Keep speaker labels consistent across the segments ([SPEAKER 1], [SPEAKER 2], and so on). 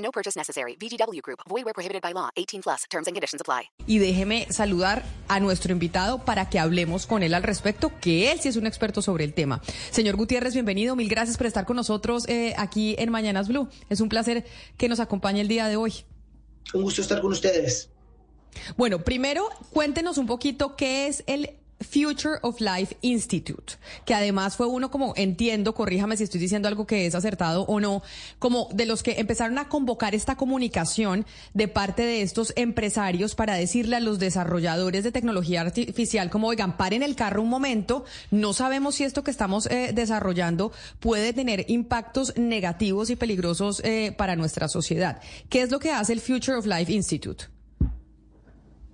[SPEAKER 1] No purchase necessary. VGW Group. Void where prohibited by law. 18 plus. Terms and conditions apply.
[SPEAKER 2] Y déjeme saludar a nuestro invitado para que hablemos con él al respecto, que él sí es un experto sobre el tema. Señor Gutiérrez, bienvenido. Mil gracias por estar con nosotros eh, aquí en Mañanas Blue. Es un placer que nos acompañe el día de hoy.
[SPEAKER 3] Un gusto estar con ustedes.
[SPEAKER 2] Bueno, primero cuéntenos un poquito qué es el Future of Life Institute, que además fue uno como, entiendo, corríjame si estoy diciendo algo que es acertado o no, como de los que empezaron a convocar esta comunicación de parte de estos empresarios para decirle a los desarrolladores de tecnología artificial como, oigan, paren el carro un momento, no sabemos si esto que estamos eh, desarrollando puede tener impactos negativos y peligrosos eh, para nuestra sociedad. ¿Qué es lo que hace el Future of Life Institute?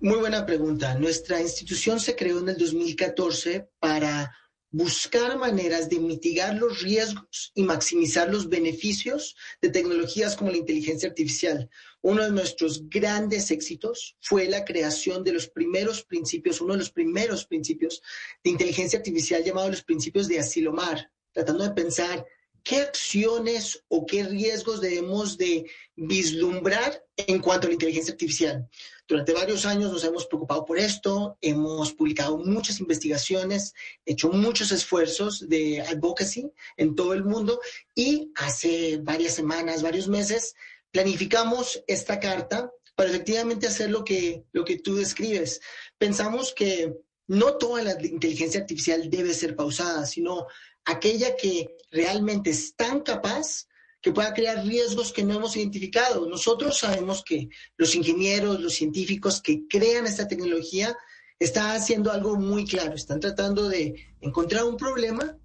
[SPEAKER 3] Muy buena pregunta. Nuestra institución se creó en el 2014 para buscar maneras de mitigar los riesgos y maximizar los beneficios de tecnologías como la inteligencia artificial. Uno de nuestros grandes éxitos fue la creación de los primeros principios, uno de los primeros principios de inteligencia artificial llamados los principios de Asilomar, tratando de pensar qué acciones o qué riesgos debemos de vislumbrar en cuanto a la inteligencia artificial. Durante varios años nos hemos preocupado por esto, hemos publicado muchas investigaciones, hecho muchos esfuerzos de advocacy en todo el mundo y hace varias semanas, varios meses, planificamos esta carta para efectivamente hacer lo que, lo que tú describes. Pensamos que no toda la inteligencia artificial debe ser pausada, sino aquella que realmente es tan capaz que pueda crear riesgos que no hemos identificado. Nosotros sabemos que los ingenieros, los científicos que crean esta tecnología están haciendo algo muy claro, están tratando de encontrar un problema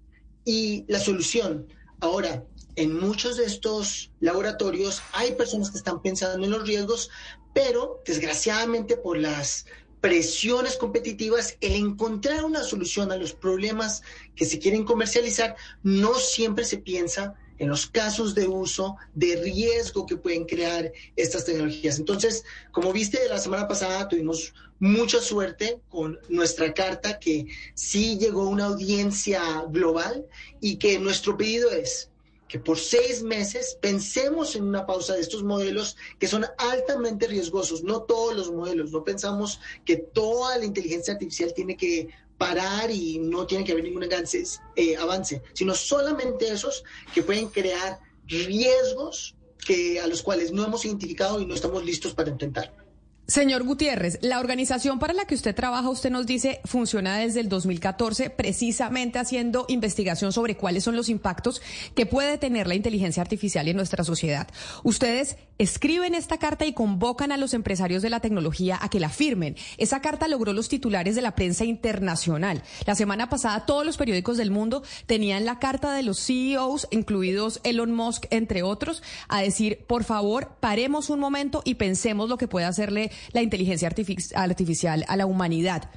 [SPEAKER 3] y la solución. Ahora, en muchos de estos laboratorios hay personas que están pensando en los riesgos, pero desgraciadamente por las presiones competitivas, el encontrar una solución a los problemas que se quieren comercializar, no siempre se piensa en los casos de uso de riesgo que pueden crear estas tecnologías. Entonces, como viste la semana pasada, tuvimos mucha suerte con nuestra carta que sí llegó a una audiencia global y que nuestro pedido es que por seis meses pensemos en una pausa de estos modelos que son altamente riesgosos, no todos los modelos, no pensamos que toda la inteligencia artificial tiene que parar y no tiene que haber ningún avance, eh, avance, sino solamente esos que pueden crear riesgos que, a los cuales no hemos identificado y no estamos listos para intentar.
[SPEAKER 2] Señor Gutiérrez, la organización para la que usted trabaja, usted nos dice, funciona desde el 2014, precisamente haciendo investigación sobre cuáles son los impactos que puede tener la inteligencia artificial en nuestra sociedad. Ustedes escriben esta carta y convocan a los empresarios de la tecnología a que la firmen. Esa carta logró los titulares de la prensa internacional. La semana pasada todos los periódicos del mundo tenían la carta de los CEOs, incluidos Elon Musk, entre otros, a decir, por favor, paremos un momento y pensemos lo que puede hacerle la inteligencia artificial a la humanidad.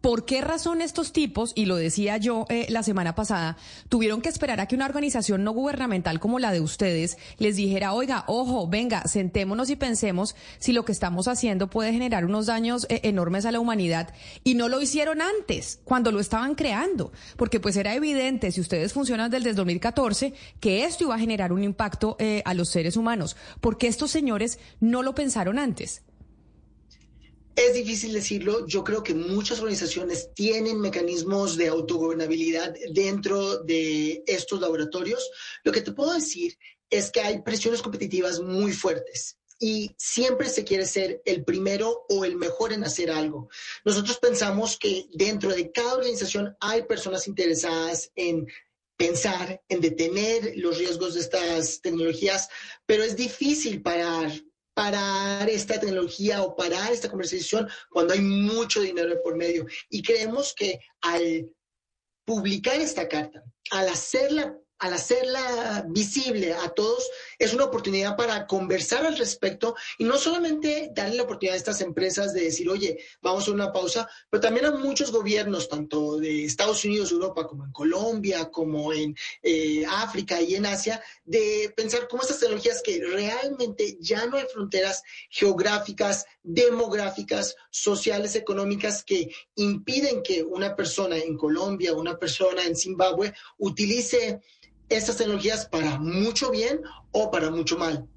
[SPEAKER 2] ¿Por qué razón estos tipos, y lo decía yo eh, la semana pasada, tuvieron que esperar a que una organización no gubernamental como la de ustedes les dijera, oiga, ojo, venga, sentémonos y pensemos si lo que estamos haciendo puede generar unos daños eh, enormes a la humanidad? Y no lo hicieron antes, cuando lo estaban creando, porque pues era evidente, si ustedes funcionan desde el 2014, que esto iba a generar un impacto eh, a los seres humanos. ¿Por qué estos señores no lo pensaron antes?
[SPEAKER 3] Es difícil decirlo. Yo creo que muchas organizaciones tienen mecanismos de autogobernabilidad dentro de estos laboratorios. Lo que te puedo decir es que hay presiones competitivas muy fuertes y siempre se quiere ser el primero o el mejor en hacer algo. Nosotros pensamos que dentro de cada organización hay personas interesadas en pensar, en detener los riesgos de estas tecnologías, pero es difícil parar parar esta tecnología o parar esta conversación cuando hay mucho dinero por medio. Y creemos que al publicar esta carta, al hacerla al hacerla visible a todos, es una oportunidad para conversar al respecto y no solamente darle la oportunidad a estas empresas de decir, oye, vamos a una pausa, pero también a muchos gobiernos, tanto de Estados Unidos, Europa, como en Colombia, como en eh, África y en Asia, de pensar cómo estas tecnologías que realmente ya no hay fronteras geográficas, demográficas, sociales, económicas que impiden que una persona en Colombia, una persona en Zimbabue utilice estas tecnologías para mucho bien o para mucho mal.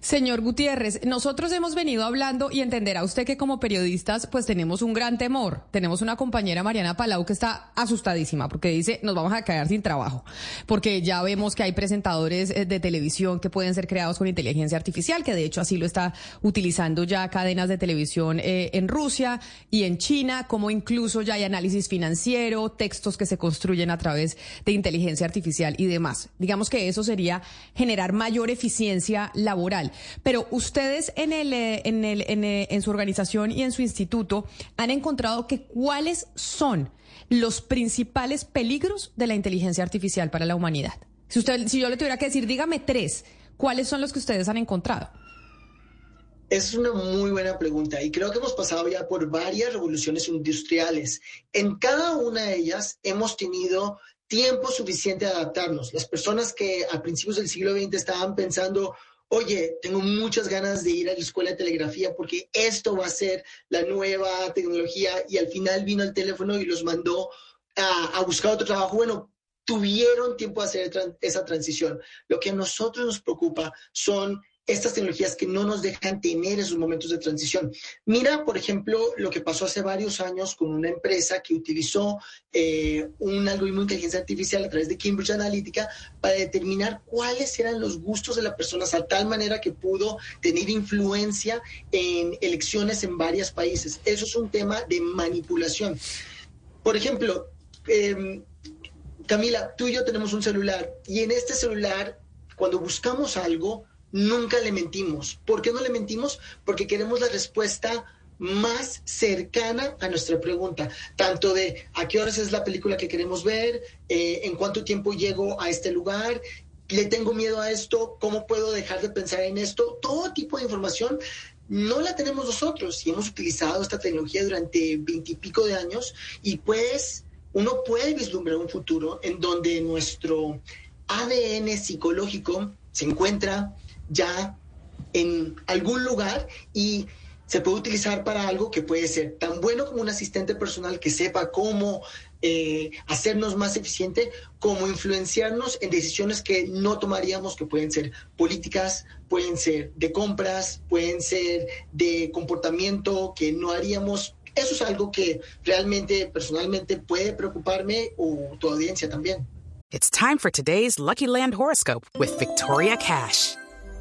[SPEAKER 2] Señor Gutiérrez, nosotros hemos venido hablando y entenderá usted que como periodistas pues tenemos un gran temor. Tenemos una compañera Mariana Palau que está asustadísima porque dice nos vamos a quedar sin trabajo porque ya vemos que hay presentadores eh, de televisión que pueden ser creados con inteligencia artificial, que de hecho así lo está utilizando ya cadenas de televisión eh, en Rusia y en China, como incluso ya hay análisis financiero, textos que se construyen a través de inteligencia artificial y demás. Digamos que eso sería generar mayor eficiencia laboral. Pero ustedes eh, eh, en, su organización y en su instituto han encontrado que cuáles son los principales peligros de la inteligencia artificial para la humanidad. Si, si yo le tuviera que decir, dígame tres, ¿cuáles son los que ustedes han encontrado?
[SPEAKER 3] Es una muy buena pregunta y creo que hemos pasado ya por varias revoluciones industriales. En cada una de ellas hemos tenido tiempo suficiente de adaptarnos. Las personas que a principios del siglo XX estaban pensando, oye, tengo muchas ganas de ir a la escuela de telegrafía porque esto va a ser la nueva tecnología y al final vino el teléfono y los mandó a, buscar otro trabajo. Bueno, tuvieron tiempo de hacer esa transición. Lo que a nosotros nos preocupa son estas tecnologías que no nos dejan tener esos momentos de transición. Mira, por ejemplo, lo que pasó hace varios años con una empresa que utilizó eh, un algoritmo de inteligencia artificial a través de Cambridge Analytica para determinar cuáles eran los gustos de las personas, a tal manera que pudo tener influencia en elecciones en varios países. Eso es un tema de manipulación. Por ejemplo, em, Camila, tú y yo tenemos un celular y en este celular, cuando buscamos algo, nunca le mentimos. ¿Por qué no le mentimos? Porque queremos la respuesta más cercana a nuestra pregunta, tanto de a qué horas es la película que queremos ver, eh, en cuánto tiempo llego a este lugar, le tengo miedo a esto, cómo puedo dejar de pensar en esto, todo tipo de información no la tenemos nosotros y hemos utilizado esta tecnología durante veintipico de años y pues uno puede vislumbrar un futuro en donde nuestro ADN psicológico se encuentra ya en algún lugar y se puede utilizar para algo que puede ser tan bueno como un asistente personal que sepa cómo eh, hacernos más eficiente, como influenciarnos en decisiones que no tomaríamos, que pueden ser políticas, pueden ser de compras, pueden ser de comportamiento que no haríamos. Eso es algo que realmente, personalmente, puede preocuparme o tu audiencia también.
[SPEAKER 4] It's time for today's Lucky Land horoscope with Victoria Cash.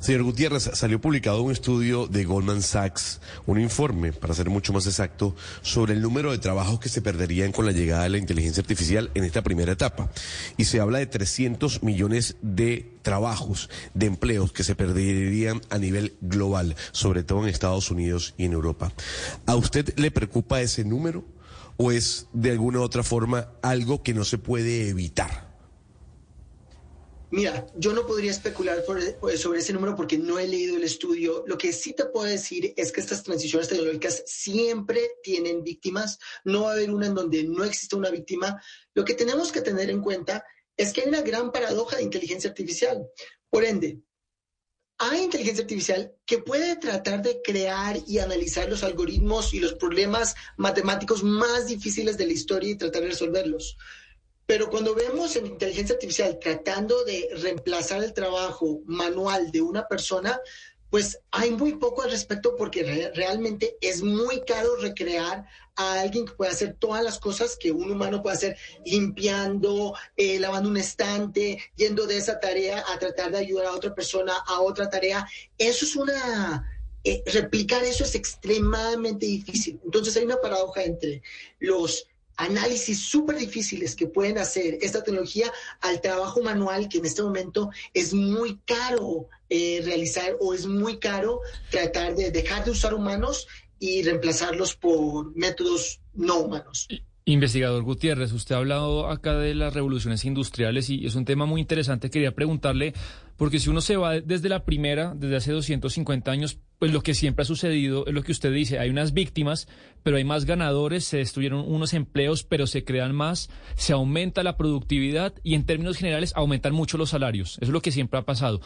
[SPEAKER 5] Señor Gutiérrez, salió publicado un estudio de Goldman Sachs, un informe, para ser mucho más exacto, sobre el número de trabajos que se perderían con la llegada de la inteligencia artificial en esta primera etapa. Y se habla de 300 millones de trabajos, de empleos que se perderían a nivel global, sobre todo en Estados Unidos y en Europa. ¿A usted le preocupa ese número o es de alguna u otra forma algo que no se puede evitar?
[SPEAKER 3] Mira, yo no podría especular pues, sobre ese número porque no he leído el estudio. Lo que sí te puedo decir es que estas transiciones tecnológicas siempre tienen víctimas. No va a haber una en donde no exista una víctima. Lo que tenemos que tener en cuenta es que hay una gran paradoja de inteligencia artificial. Por ende, hay inteligencia artificial que puede tratar de crear y analizar los algoritmos y los problemas matemáticos más difíciles de la historia y tratar de resolverlos. Pero cuando vemos en inteligencia artificial tratando de reemplazar el trabajo manual de una persona, pues hay muy poco al respecto porque realmente es muy caro recrear a alguien que pueda hacer todas las cosas que un humano puede hacer, limpiando, eh, lavando un estante, yendo de esa tarea a tratar de ayudar a otra persona a otra tarea. Eso es una... Eh, replicar eso es extremadamente difícil. Entonces hay una paradoja entre los análisis súper difíciles que pueden hacer esta tecnología al trabajo manual que en este momento es muy caro eh, realizar o es muy caro tratar de dejar de usar humanos y reemplazarlos por métodos no humanos.
[SPEAKER 6] Investigador Gutiérrez, usted ha hablado acá de las revoluciones industriales y es un tema muy interesante. Quería preguntarle, porque si uno se va desde la primera, desde hace 250 años, pues lo que siempre ha sucedido es lo que usted dice, hay unas víctimas, pero hay más ganadores, se destruyeron unos empleos, pero se crean más, se aumenta la productividad y en términos generales aumentan mucho los salarios. Eso es lo que siempre ha pasado.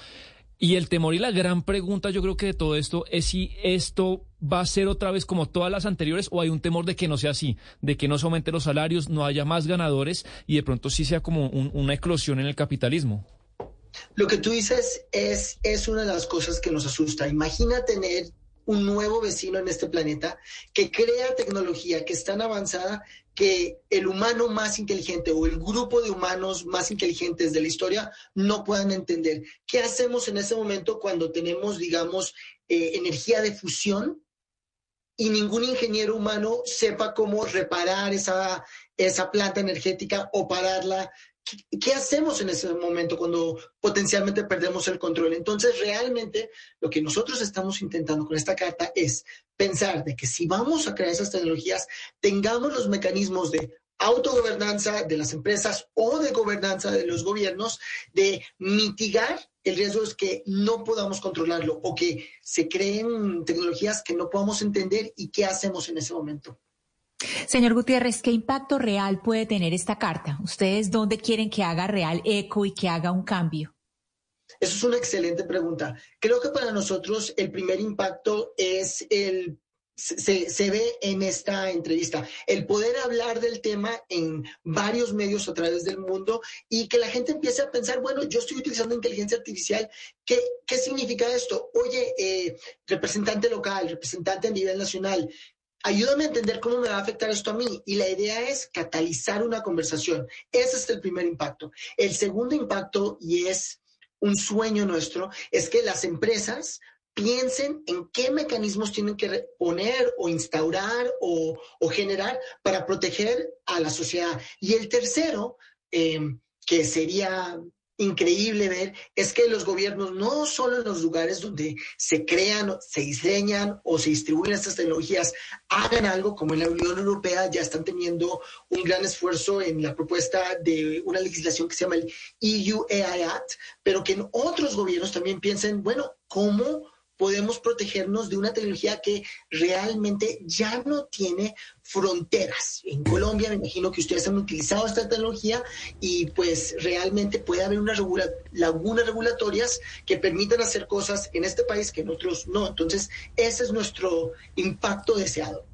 [SPEAKER 6] Y el temor y la gran pregunta yo creo que de todo esto es si esto va a ser otra vez como todas las anteriores o hay un temor de que no sea así, de que no se aumenten los salarios, no haya más ganadores y de pronto sí sea como una eclosión en el capitalismo.
[SPEAKER 3] Lo que tú dices es, es una de las cosas que nos asusta. Imagina tener un nuevo vecino en este planeta que crea tecnología que es tan avanzada que el humano más inteligente o el grupo de humanos más inteligentes de la historia no puedan entender. ¿Qué hacemos en ese momento cuando tenemos, digamos, eh, energía de fusión y ningún ingeniero humano sepa cómo reparar esa, esa planta energética o pararla ¿Qué hacemos en ese momento cuando potencialmente perdemos el control? Entonces, realmente lo que nosotros estamos intentando con esta carta es pensar de que si vamos a crear esas tecnologías, tengamos los mecanismos de autogobernanza de las empresas o de gobernanza de los gobiernos, de mitigar el riesgo es que no podamos controlarlo o que se creen tecnologías que no podamos entender y qué hacemos en ese momento.
[SPEAKER 7] Señor Gutiérrez, ¿qué impacto real puede tener esta carta? ¿Ustedes dónde quieren que haga real eco y que haga un cambio?
[SPEAKER 3] Eso es una excelente pregunta. Creo que para nosotros el primer impacto es el se, se, ve en esta entrevista. El poder hablar del tema en varios medios a través del mundo y que la gente empiece a pensar, bueno, yo estoy utilizando inteligencia artificial, ¿qué, qué significa esto? Oye, eh, representante local, representante a nivel nacional, ayúdame a entender cómo me va a afectar esto a mí. Y la idea es catalizar una conversación. Ese es el primer impacto. El segundo impacto, y es un sueño nuestro, es que las empresas piensen en qué mecanismos tienen que poner o instaurar o, generar para proteger a la sociedad. Y el tercero, eh, que sería increíble ver es que los gobiernos, no solo en los lugares donde se crean, se diseñan o se distribuyen estas tecnologías, hagan algo como en la Unión Europea ya están teniendo un gran esfuerzo en la propuesta de una legislación que se llama el EU AI Act, pero que en otros gobiernos también piensen, bueno, ¿cómo podemos protegernos de una tecnología que realmente ya no tiene fronteras. En Colombia me imagino que ustedes han utilizado esta tecnología y pues realmente puede haber unas lagunas regulatorias que permitan hacer cosas en este país que en otros no. Entonces, ese es nuestro impacto deseado.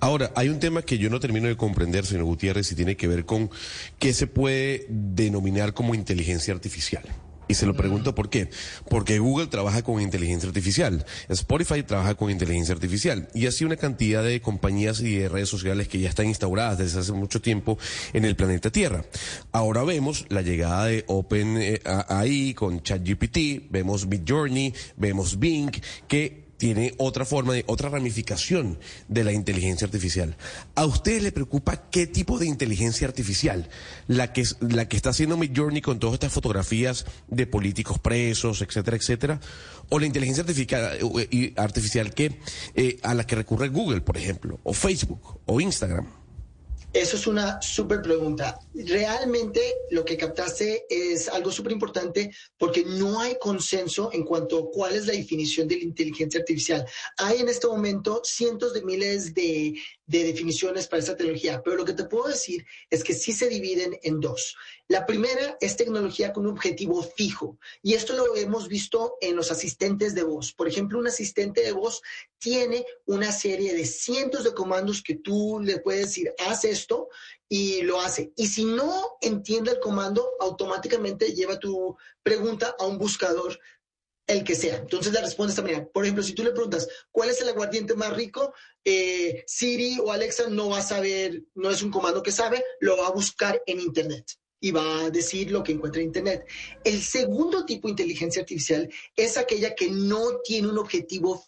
[SPEAKER 5] Ahora, hay un tema que yo no termino de comprender, señor Gutiérrez, y tiene que ver con qué se puede denominar como inteligencia artificial. Y se lo pregunto por qué. Porque Google trabaja con inteligencia artificial, Spotify trabaja con inteligencia artificial y así una cantidad de compañías y de redes sociales que ya están instauradas desde hace mucho tiempo en el planeta Tierra. Ahora vemos la llegada de OpenAI con ChatGPT, vemos Midjourney, vemos Bing, que tiene otra forma, de, otra ramificación de la inteligencia artificial. ¿A ustedes le preocupa qué tipo de inteligencia artificial? La que, la que está haciendo Midjourney con todas estas fotografías de políticos presos, etcétera, etcétera. O la inteligencia artificial, eh, artificial que, eh, a la que recurre Google, por ejemplo, o Facebook, o Instagram.
[SPEAKER 3] Eso es una súper pregunta. Realmente lo que captaste es algo súper importante porque no hay consenso en cuanto a cuál es la definición de la inteligencia artificial. Hay en este momento cientos de miles de, de definiciones para esta tecnología, pero lo que te puedo decir es que sí se dividen en dos. La primera es tecnología con un objetivo fijo y esto lo hemos visto en los asistentes de voz. Por ejemplo, un asistente de voz tiene una serie de cientos de comandos que tú le puedes decir, haz esto y lo hace. Y si no entiende el comando, automáticamente lleva tu pregunta a un buscador el que sea. Entonces la de esta manera. Por ejemplo, si tú le preguntas, ¿cuál es el aguardiente más rico? Eh, Siri o Alexa no va a saber, no es un comando que sabe, lo va a buscar en Internet y va a decir lo que encuentra en Internet. El segundo tipo de inteligencia artificial es aquella que no tiene un objetivo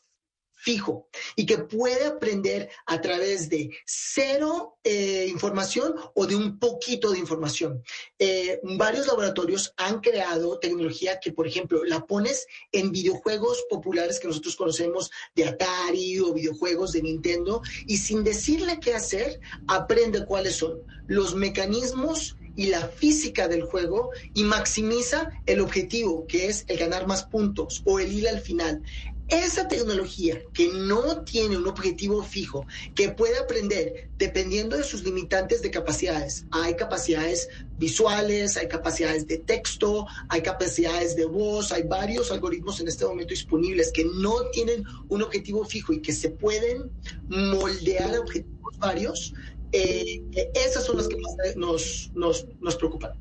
[SPEAKER 3] fijo y que puede aprender a través de cero eh, información o de un poquito de información. Eh, varios laboratorios han creado tecnología que, por ejemplo, la pones en videojuegos populares que nosotros conocemos de Atari o videojuegos de Nintendo y sin decirle qué hacer, aprende cuáles son los mecanismos y la física del juego y maximiza el objetivo, que es el ganar más puntos o el ir al final. Esa tecnología que no tiene un objetivo fijo, que puede aprender dependiendo de sus limitantes de capacidades. Hay capacidades visuales, hay capacidades de texto, hay capacidades de voz, hay varios algoritmos en este momento disponibles que no tienen un objetivo fijo y que se pueden moldear a objetivos varios. Eh, esas son las que más nos, nos, nos preocupan.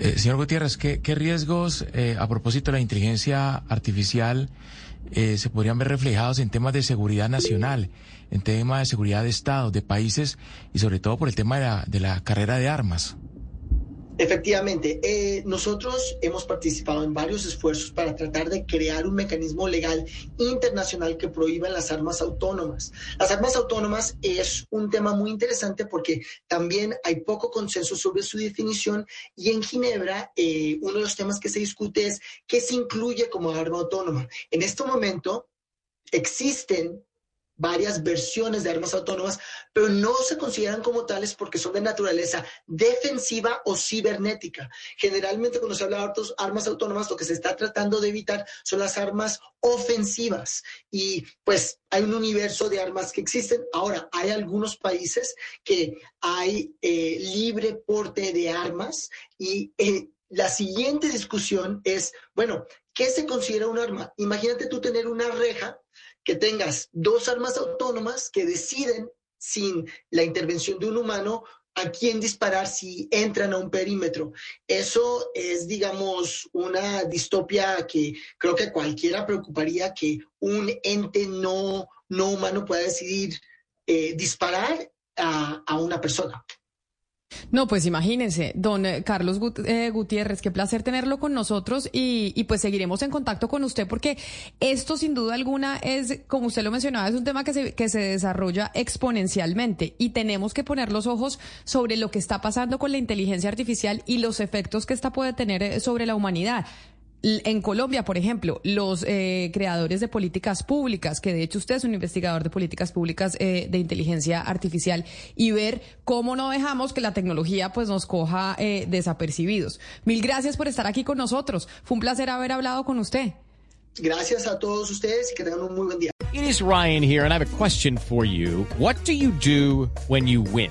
[SPEAKER 8] Eh, señor Gutiérrez, ¿qué, riesgos eh, a propósito de la inteligencia artificial eh, se podrían ver reflejados en temas de seguridad nacional, en temas de seguridad de Estado, de países y sobre todo por el tema de la carrera de armas?
[SPEAKER 3] Efectivamente, eh, nosotros hemos participado en varios esfuerzos para tratar de crear un mecanismo legal internacional que prohíba las armas autónomas. Las armas autónomas es un tema muy interesante porque también hay poco consenso sobre su definición y en Ginebra eh, uno de los temas que se discute es qué se incluye como arma autónoma. En este momento existen varias versiones de armas autónomas, pero no se consideran como tales porque son de naturaleza defensiva o cibernética. Generalmente cuando se habla de armas autónomas, lo que se está tratando de evitar son las armas ofensivas. Y pues hay un universo de armas que existen. Ahora, hay algunos países que hay eh, libre porte de armas y... Eh, la siguiente discusión es, bueno, ¿qué se considera un arma? Imagínate tú tener una reja que tengas dos armas autónomas que deciden sin la intervención de un humano a quién disparar si entran a un perímetro. Eso es, digamos, una distopia que creo que cualquiera preocuparía que un ente no, no humano pueda decidir eh, disparar a, a una persona.
[SPEAKER 2] No, pues imagínense, don Carlos eh, Gutiérrez, qué placer tenerlo con nosotros y, pues seguiremos en contacto con usted porque esto sin duda alguna es, como usted lo mencionaba, es un tema que se, que se desarrolla exponencialmente y tenemos que poner los ojos sobre lo que está pasando con la inteligencia artificial y los efectos que esta puede tener eh, sobre la humanidad. En Colombia, por ejemplo, los eh, creadores de políticas públicas, que de hecho usted es un investigador de políticas públicas eh, de inteligencia artificial, y ver cómo no dejamos que la tecnología pues nos coja eh, desapercibidos. Mil gracias por estar aquí con nosotros. Fue un placer haber hablado con usted.
[SPEAKER 3] Gracias a todos ustedes y que tengan un muy buen día.
[SPEAKER 9] It is Ryan here and I have a question for you. What do you do when you win?